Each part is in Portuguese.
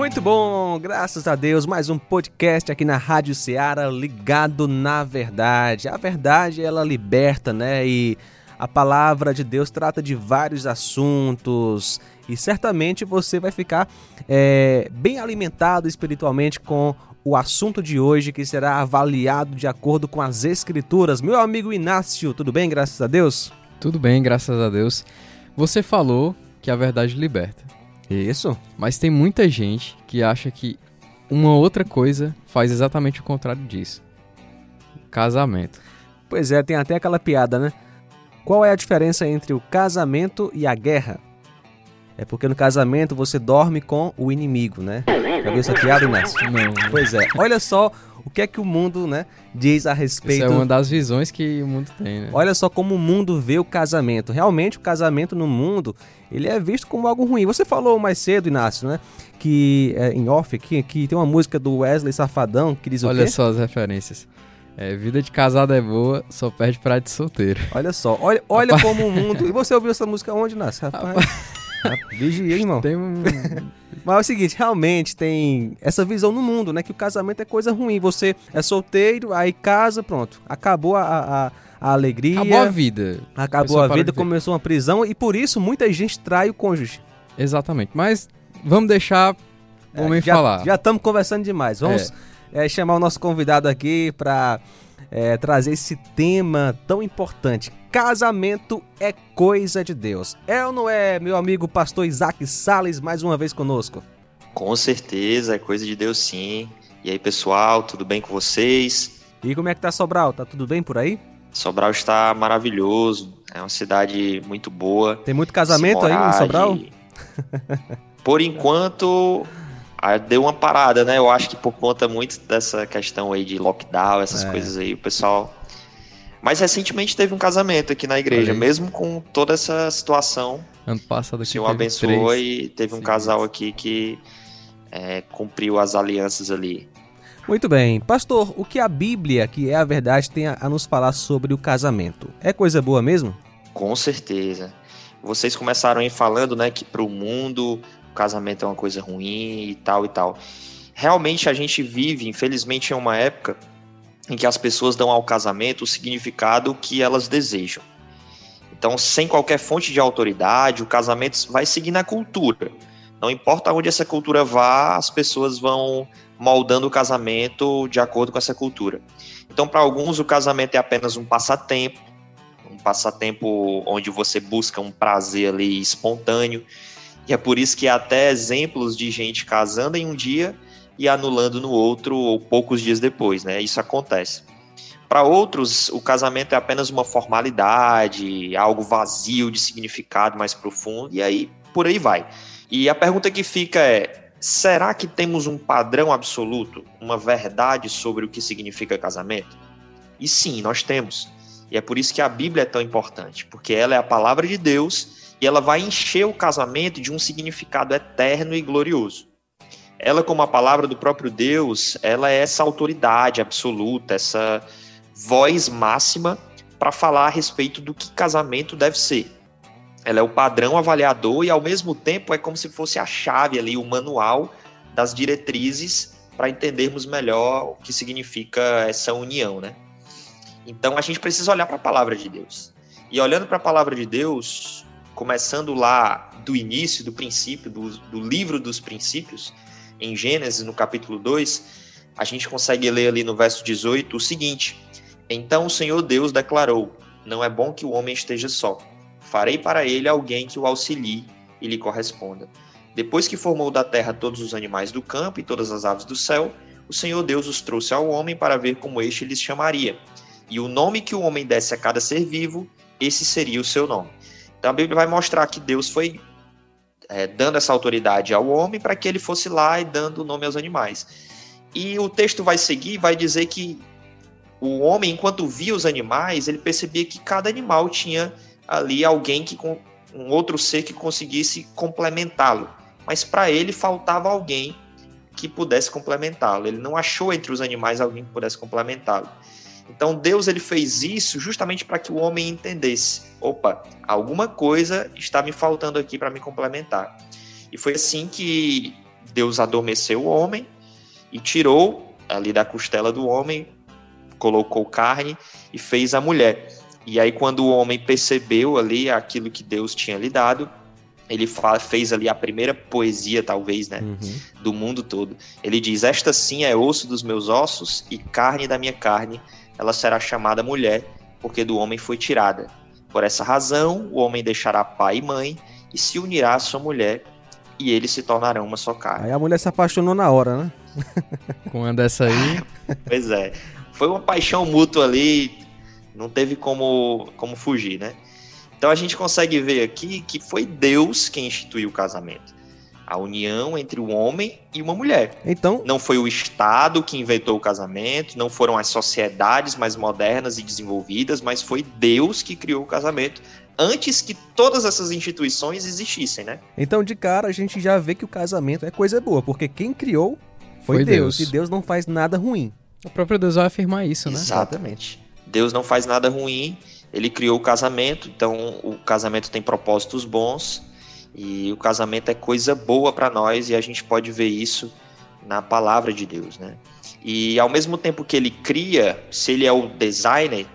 Muito bom, graças a Deus, mais um podcast aqui na Rádio Ceará, ligado na verdade. A verdade, ela liberta, né? E a palavra de Deus trata de vários assuntos e certamente você vai ficar é, bem alimentado espiritualmente com o assunto de hoje que será avaliado de acordo com as Escrituras. Meu amigo Inácio, tudo bem, graças a Deus? Tudo bem, graças a Deus. Você falou que a verdade liberta. Isso. Mas tem muita gente que acha que uma outra coisa faz exatamente o contrário disso. Casamento. Pois é, tem até aquela piada, né? Qual é a diferença entre o casamento e a guerra? É porque no casamento você dorme com o inimigo, né? Já viu essa piada, Inácio? Não. Pois é. Olha só o que é que o mundo, né, diz a respeito. Isso é uma das visões que o mundo tem, né? Olha só como o mundo vê o casamento. Realmente o casamento no mundo, ele é visto como algo ruim. Você falou mais cedo, Inácio, né, que é, em off aqui, que tem uma música do Wesley Safadão que diz Olha o quê? só as referências. É, vida de casado é boa, só perde pra de solteiro. Olha só, olha, olha como o mundo. E você ouviu essa música onde, Inácio? Rapaz. Vigia, irmão. Tem um... Mas é o seguinte, realmente tem essa visão no mundo, né? Que o casamento é coisa ruim. Você é solteiro, aí casa, pronto. Acabou a, a, a alegria. Acabou a vida. Acabou a, vida, começou uma prisão e por isso muita gente trai o cônjuge. Exatamente. Mas vamos deixar o homem é, já, falar. Já estamos conversando demais. Vamos é. É, chamar o nosso convidado aqui para é, trazer esse tema tão importante. Casamento é coisa de Deus. É ou não é, meu amigo pastor Isaac Sales, mais uma vez conosco? Com certeza, é coisa de Deus sim. E aí, pessoal, tudo bem com vocês? E como é que tá Sobral? Tá tudo bem por aí? Sobral está maravilhoso. É uma cidade muito boa. Tem muito casamento aí em Sobral? De... Por enquanto, deu uma parada, né? Eu acho que por conta muito dessa questão aí de lockdown, essas é. coisas aí, o pessoal mas recentemente teve um casamento aqui na igreja, mesmo com toda essa situação. Ano passado aqui. O Senhor abençoou três. e teve um casal aqui que é, cumpriu as alianças ali. Muito bem. Pastor, o que a Bíblia, que é a verdade, tem a, a nos falar sobre o casamento? É coisa boa mesmo? Com certeza. Vocês começaram aí falando, né, que para o mundo o casamento é uma coisa ruim e tal e tal. Realmente a gente vive, infelizmente, em uma época em que as pessoas dão ao casamento o significado que elas desejam. Então, sem qualquer fonte de autoridade, o casamento vai seguir na cultura. Não importa onde essa cultura vá, as pessoas vão moldando o casamento de acordo com essa cultura. Então, para alguns, o casamento é apenas um passatempo, um passatempo onde você busca um prazer ali espontâneo. E é por isso que há até exemplos de gente casando em um dia e anulando no outro ou poucos dias depois, né? Isso acontece. Para outros, o casamento é apenas uma formalidade, algo vazio de significado mais profundo, e aí por aí vai. E a pergunta que fica é: será que temos um padrão absoluto, uma verdade sobre o que significa casamento? E sim, nós temos. E é por isso que a Bíblia é tão importante, porque ela é a palavra de Deus e ela vai encher o casamento de um significado eterno e glorioso ela como a palavra do próprio Deus, ela é essa autoridade absoluta, essa voz máxima para falar a respeito do que casamento deve ser. Ela é o padrão avaliador e ao mesmo tempo é como se fosse a chave ali, o manual das diretrizes para entendermos melhor o que significa essa união, né? Então a gente precisa olhar para a palavra de Deus. E olhando para a palavra de Deus, começando lá do início, do princípio, do, do livro dos princípios, em Gênesis, no capítulo 2, a gente consegue ler ali no verso 18 o seguinte: Então o Senhor Deus declarou: Não é bom que o homem esteja só. Farei para ele alguém que o auxilie e lhe corresponda. Depois que formou da terra todos os animais do campo e todas as aves do céu, o Senhor Deus os trouxe ao homem para ver como este lhes chamaria. E o nome que o homem desse a cada ser vivo, esse seria o seu nome. Então a Bíblia vai mostrar que Deus foi é, dando essa autoridade ao homem para que ele fosse lá e dando nome aos animais. E o texto vai seguir, vai dizer que o homem, enquanto via os animais, ele percebia que cada animal tinha ali alguém que um outro ser que conseguisse complementá-lo. Mas para ele faltava alguém que pudesse complementá-lo. Ele não achou entre os animais alguém que pudesse complementá-lo. Então Deus ele fez isso justamente para que o homem entendesse, opa, alguma coisa está me faltando aqui para me complementar. E foi assim que Deus adormeceu o homem e tirou ali da costela do homem, colocou carne e fez a mulher. E aí, quando o homem percebeu ali aquilo que Deus tinha lhe dado, ele fala, fez ali a primeira poesia, talvez, né, uhum. do mundo todo. Ele diz: Esta sim é osso dos meus ossos e carne da minha carne, ela será chamada mulher, porque do homem foi tirada. Por essa razão, o homem deixará pai e mãe e se unirá à sua mulher, e eles se tornarão uma só carne. Aí a mulher se apaixonou na hora, né? Com uma dessa aí. pois é. Foi uma paixão mútua ali, não teve como, como fugir, né? Então a gente consegue ver aqui que foi Deus quem instituiu o casamento. A união entre o homem e uma mulher. Então, não foi o Estado que inventou o casamento, não foram as sociedades mais modernas e desenvolvidas, mas foi Deus que criou o casamento antes que todas essas instituições existissem, né? Então, de cara, a gente já vê que o casamento é coisa boa, porque quem criou foi, foi Deus, Deus, e Deus não faz nada ruim. O próprio Deus vai afirmar isso, né? Exatamente. Deus não faz nada ruim, ele criou o casamento, então o casamento tem propósitos bons e o casamento é coisa boa para nós e a gente pode ver isso na palavra de Deus, né? E ao mesmo tempo que ele cria, se ele é o designer,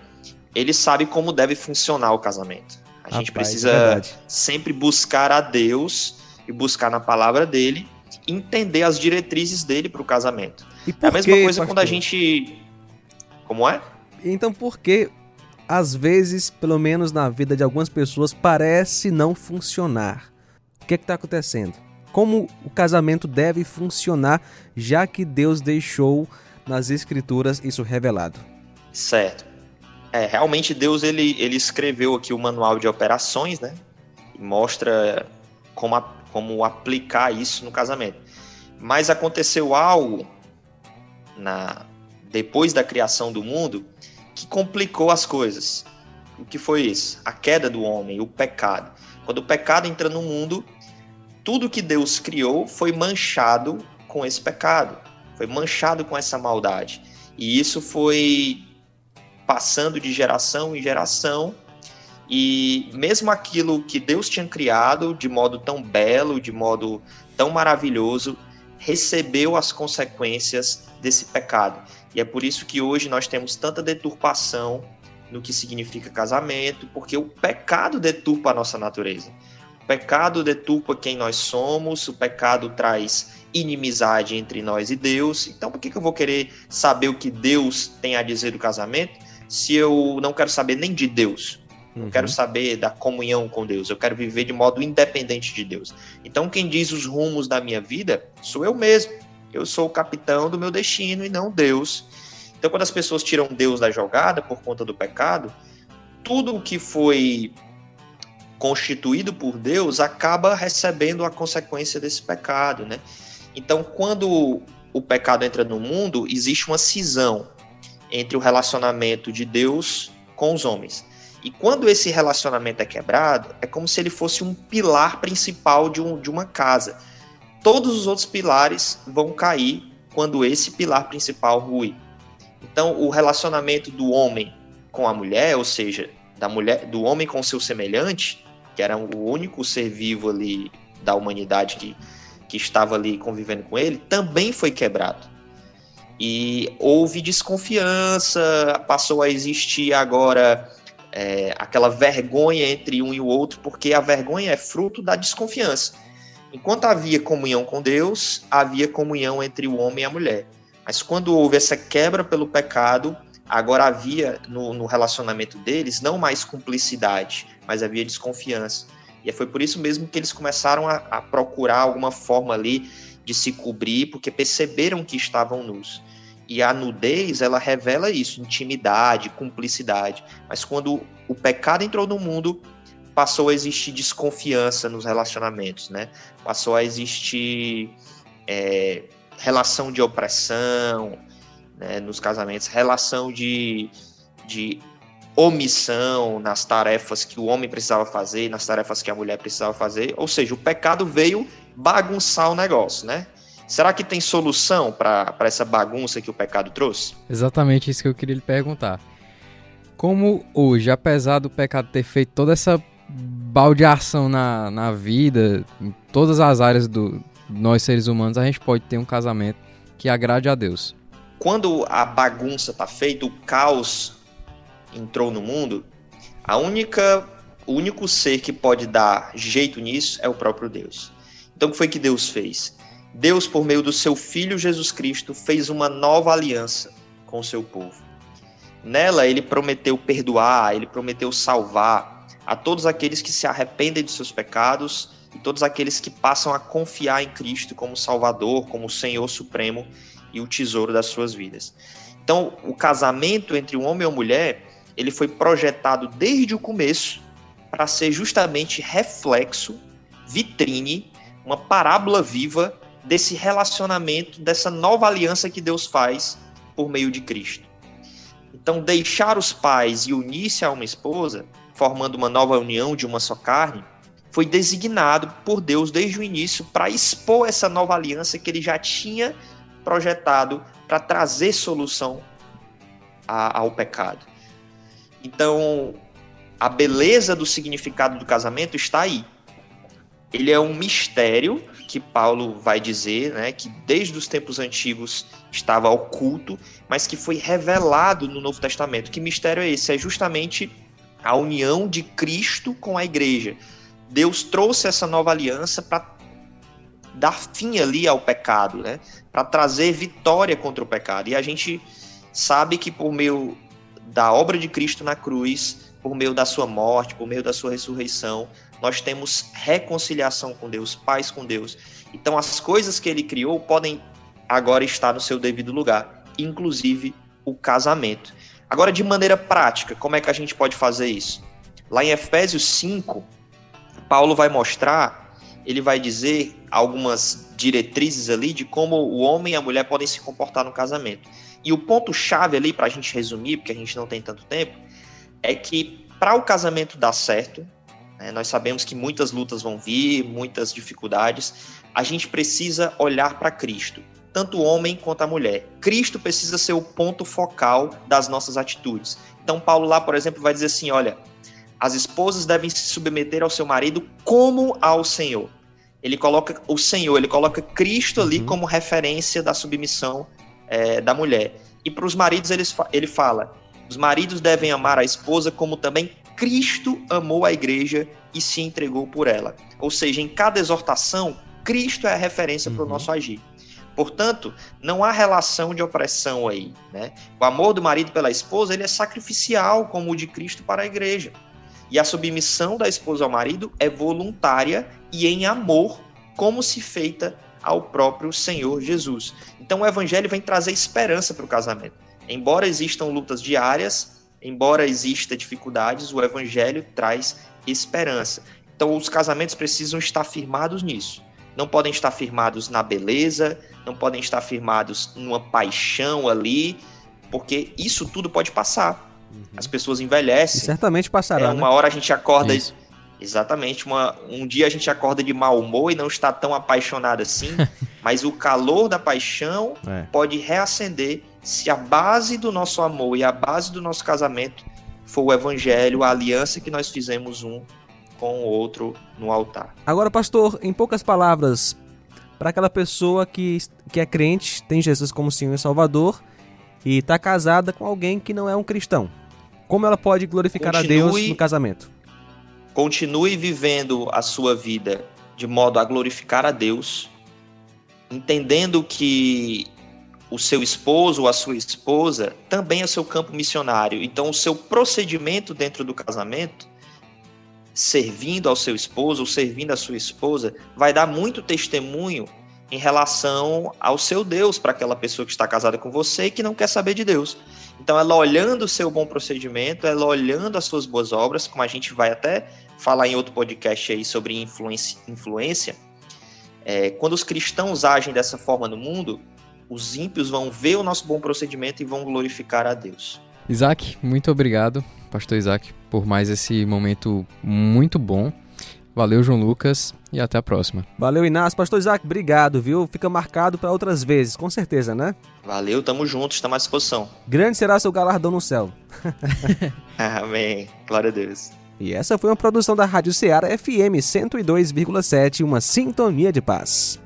ele sabe como deve funcionar o casamento. A Rapaz, gente precisa é sempre buscar a Deus e buscar na palavra dele, entender as diretrizes dele para o casamento. é a mesma quê, coisa pastor? quando a gente. Como é? Então por que às vezes, pelo menos na vida de algumas pessoas, parece não funcionar? O que é está acontecendo? Como o casamento deve funcionar, já que Deus deixou nas Escrituras isso revelado? Certo. É, realmente Deus ele, ele escreveu aqui o manual de operações, né? E mostra como, a, como aplicar isso no casamento. Mas aconteceu algo na depois da criação do mundo que complicou as coisas. O que foi isso? A queda do homem, o pecado. Quando o pecado entra no mundo, tudo que Deus criou foi manchado com esse pecado, foi manchado com essa maldade. E isso foi passando de geração em geração. E mesmo aquilo que Deus tinha criado de modo tão belo, de modo tão maravilhoso, recebeu as consequências desse pecado. E é por isso que hoje nós temos tanta deturpação no que significa casamento, porque o pecado deturpa a nossa natureza. Pecado deturpa quem nós somos, o pecado traz inimizade entre nós e Deus. Então, por que, que eu vou querer saber o que Deus tem a dizer do casamento se eu não quero saber nem de Deus? Não uhum. quero saber da comunhão com Deus. Eu quero viver de modo independente de Deus. Então, quem diz os rumos da minha vida sou eu mesmo. Eu sou o capitão do meu destino e não Deus. Então, quando as pessoas tiram Deus da jogada por conta do pecado, tudo o que foi constituído por Deus acaba recebendo a consequência desse pecado, né? Então, quando o pecado entra no mundo, existe uma cisão entre o relacionamento de Deus com os homens. E quando esse relacionamento é quebrado, é como se ele fosse um pilar principal de, um, de uma casa todos os outros pilares vão cair quando esse pilar principal ruir. Então, o relacionamento do homem com a mulher, ou seja, da mulher, do homem com seu semelhante, que era o único ser vivo ali da humanidade que, que estava ali convivendo com ele, também foi quebrado. E houve desconfiança, passou a existir agora é, aquela vergonha entre um e o outro, porque a vergonha é fruto da desconfiança. Enquanto havia comunhão com Deus, havia comunhão entre o homem e a mulher. Mas quando houve essa quebra pelo pecado, agora havia no, no relacionamento deles não mais cumplicidade, mas havia desconfiança. E foi por isso mesmo que eles começaram a, a procurar alguma forma ali de se cobrir, porque perceberam que estavam nus. E a nudez, ela revela isso, intimidade, cumplicidade. Mas quando o pecado entrou no mundo, passou a existir desconfiança nos relacionamentos, né? Passou a existir é, relação de opressão né, nos casamentos, relação de, de omissão nas tarefas que o homem precisava fazer, nas tarefas que a mulher precisava fazer. Ou seja, o pecado veio bagunçar o negócio, né? Será que tem solução para essa bagunça que o pecado trouxe? Exatamente isso que eu queria lhe perguntar. Como hoje, apesar do pecado ter feito toda essa baldeação na, na vida, em todas as áreas do, nós seres humanos, a gente pode ter um casamento que agrade a Deus. Quando a bagunça tá feita, o caos entrou no mundo, a única, o único ser que pode dar jeito nisso é o próprio Deus. Então, o que foi que Deus fez? Deus, por meio do seu Filho Jesus Cristo, fez uma nova aliança com o seu povo. Nela, ele prometeu perdoar, ele prometeu salvar a todos aqueles que se arrependem de seus pecados e todos aqueles que passam a confiar em Cristo como Salvador, como Senhor Supremo e o tesouro das suas vidas. Então, o casamento entre um homem e uma mulher, ele foi projetado desde o começo para ser justamente reflexo, vitrine, uma parábola viva desse relacionamento, dessa nova aliança que Deus faz por meio de Cristo. Então, deixar os pais e unir-se a uma esposa, formando uma nova união de uma só carne, foi designado por Deus desde o início para expor essa nova aliança que ele já tinha projetado para trazer solução a, ao pecado. Então, a beleza do significado do casamento está aí. Ele é um mistério que Paulo vai dizer, né, que desde os tempos antigos estava oculto, mas que foi revelado no Novo Testamento. Que mistério é esse? É justamente a união de Cristo com a igreja. Deus trouxe essa nova aliança para dar fim ali ao pecado, né? Para trazer vitória contra o pecado. E a gente sabe que por meio da obra de Cristo na cruz, por meio da sua morte, por meio da sua ressurreição, nós temos reconciliação com Deus, paz com Deus. Então as coisas que ele criou podem agora estar no seu devido lugar, inclusive o casamento. Agora de maneira prática, como é que a gente pode fazer isso? Lá em Efésios 5, Paulo vai mostrar, ele vai dizer algumas diretrizes ali de como o homem e a mulher podem se comportar no casamento. E o ponto-chave ali, para a gente resumir, porque a gente não tem tanto tempo, é que para o casamento dar certo, né, nós sabemos que muitas lutas vão vir, muitas dificuldades, a gente precisa olhar para Cristo, tanto o homem quanto a mulher. Cristo precisa ser o ponto focal das nossas atitudes. Então, Paulo lá, por exemplo, vai dizer assim: olha, as esposas devem se submeter ao seu marido como ao Senhor. Ele coloca o Senhor, ele coloca Cristo ali uhum. como referência da submissão é, da mulher. E para os maridos ele, ele fala: os maridos devem amar a esposa como também Cristo amou a igreja e se entregou por ela. Ou seja, em cada exortação, Cristo é a referência uhum. para o nosso agir. Portanto, não há relação de opressão aí. Né? O amor do marido pela esposa ele é sacrificial, como o de Cristo para a igreja. E a submissão da esposa ao marido é voluntária e em amor, como se feita ao próprio Senhor Jesus. Então o evangelho vem trazer esperança para o casamento. Embora existam lutas diárias, embora exista dificuldades, o evangelho traz esperança. Então os casamentos precisam estar firmados nisso. Não podem estar firmados na beleza, não podem estar firmados numa paixão ali, porque isso tudo pode passar. Uhum. As pessoas envelhecem. E certamente passará. É, uma né? hora a gente acorda. Isso. Exatamente. Uma, um dia a gente acorda de mau humor e não está tão apaixonado assim, mas o calor da paixão é. pode reacender se a base do nosso amor e a base do nosso casamento for o evangelho, a aliança que nós fizemos um com o outro no altar. Agora, pastor, em poucas palavras, para aquela pessoa que, que é crente, tem Jesus como Senhor e Salvador e está casada com alguém que não é um cristão, como ela pode glorificar continue, a Deus no casamento? Continue vivendo a sua vida de modo a glorificar a Deus, entendendo que o seu esposo ou a sua esposa também é seu campo missionário. Então, o seu procedimento dentro do casamento, servindo ao seu esposo ou servindo a sua esposa, vai dar muito testemunho em relação ao seu Deus para aquela pessoa que está casada com você e que não quer saber de Deus. Então, ela olhando o seu bom procedimento, ela olhando as suas boas obras, como a gente vai até falar em outro podcast aí sobre influência, influência é, quando os cristãos agem dessa forma no mundo, os ímpios vão ver o nosso bom procedimento e vão glorificar a Deus. Isaac, muito obrigado, pastor Isaac, por mais esse momento muito bom. Valeu, João Lucas, e até a próxima. Valeu, Inácio. Pastor Isaac, obrigado, viu? Fica marcado para outras vezes, com certeza, né? Valeu, tamo junto, estamos à disposição. Grande será seu galardão no céu. Amém. Glória a Deus. E essa foi uma produção da Rádio Ceará FM 102,7, uma sintonia de paz.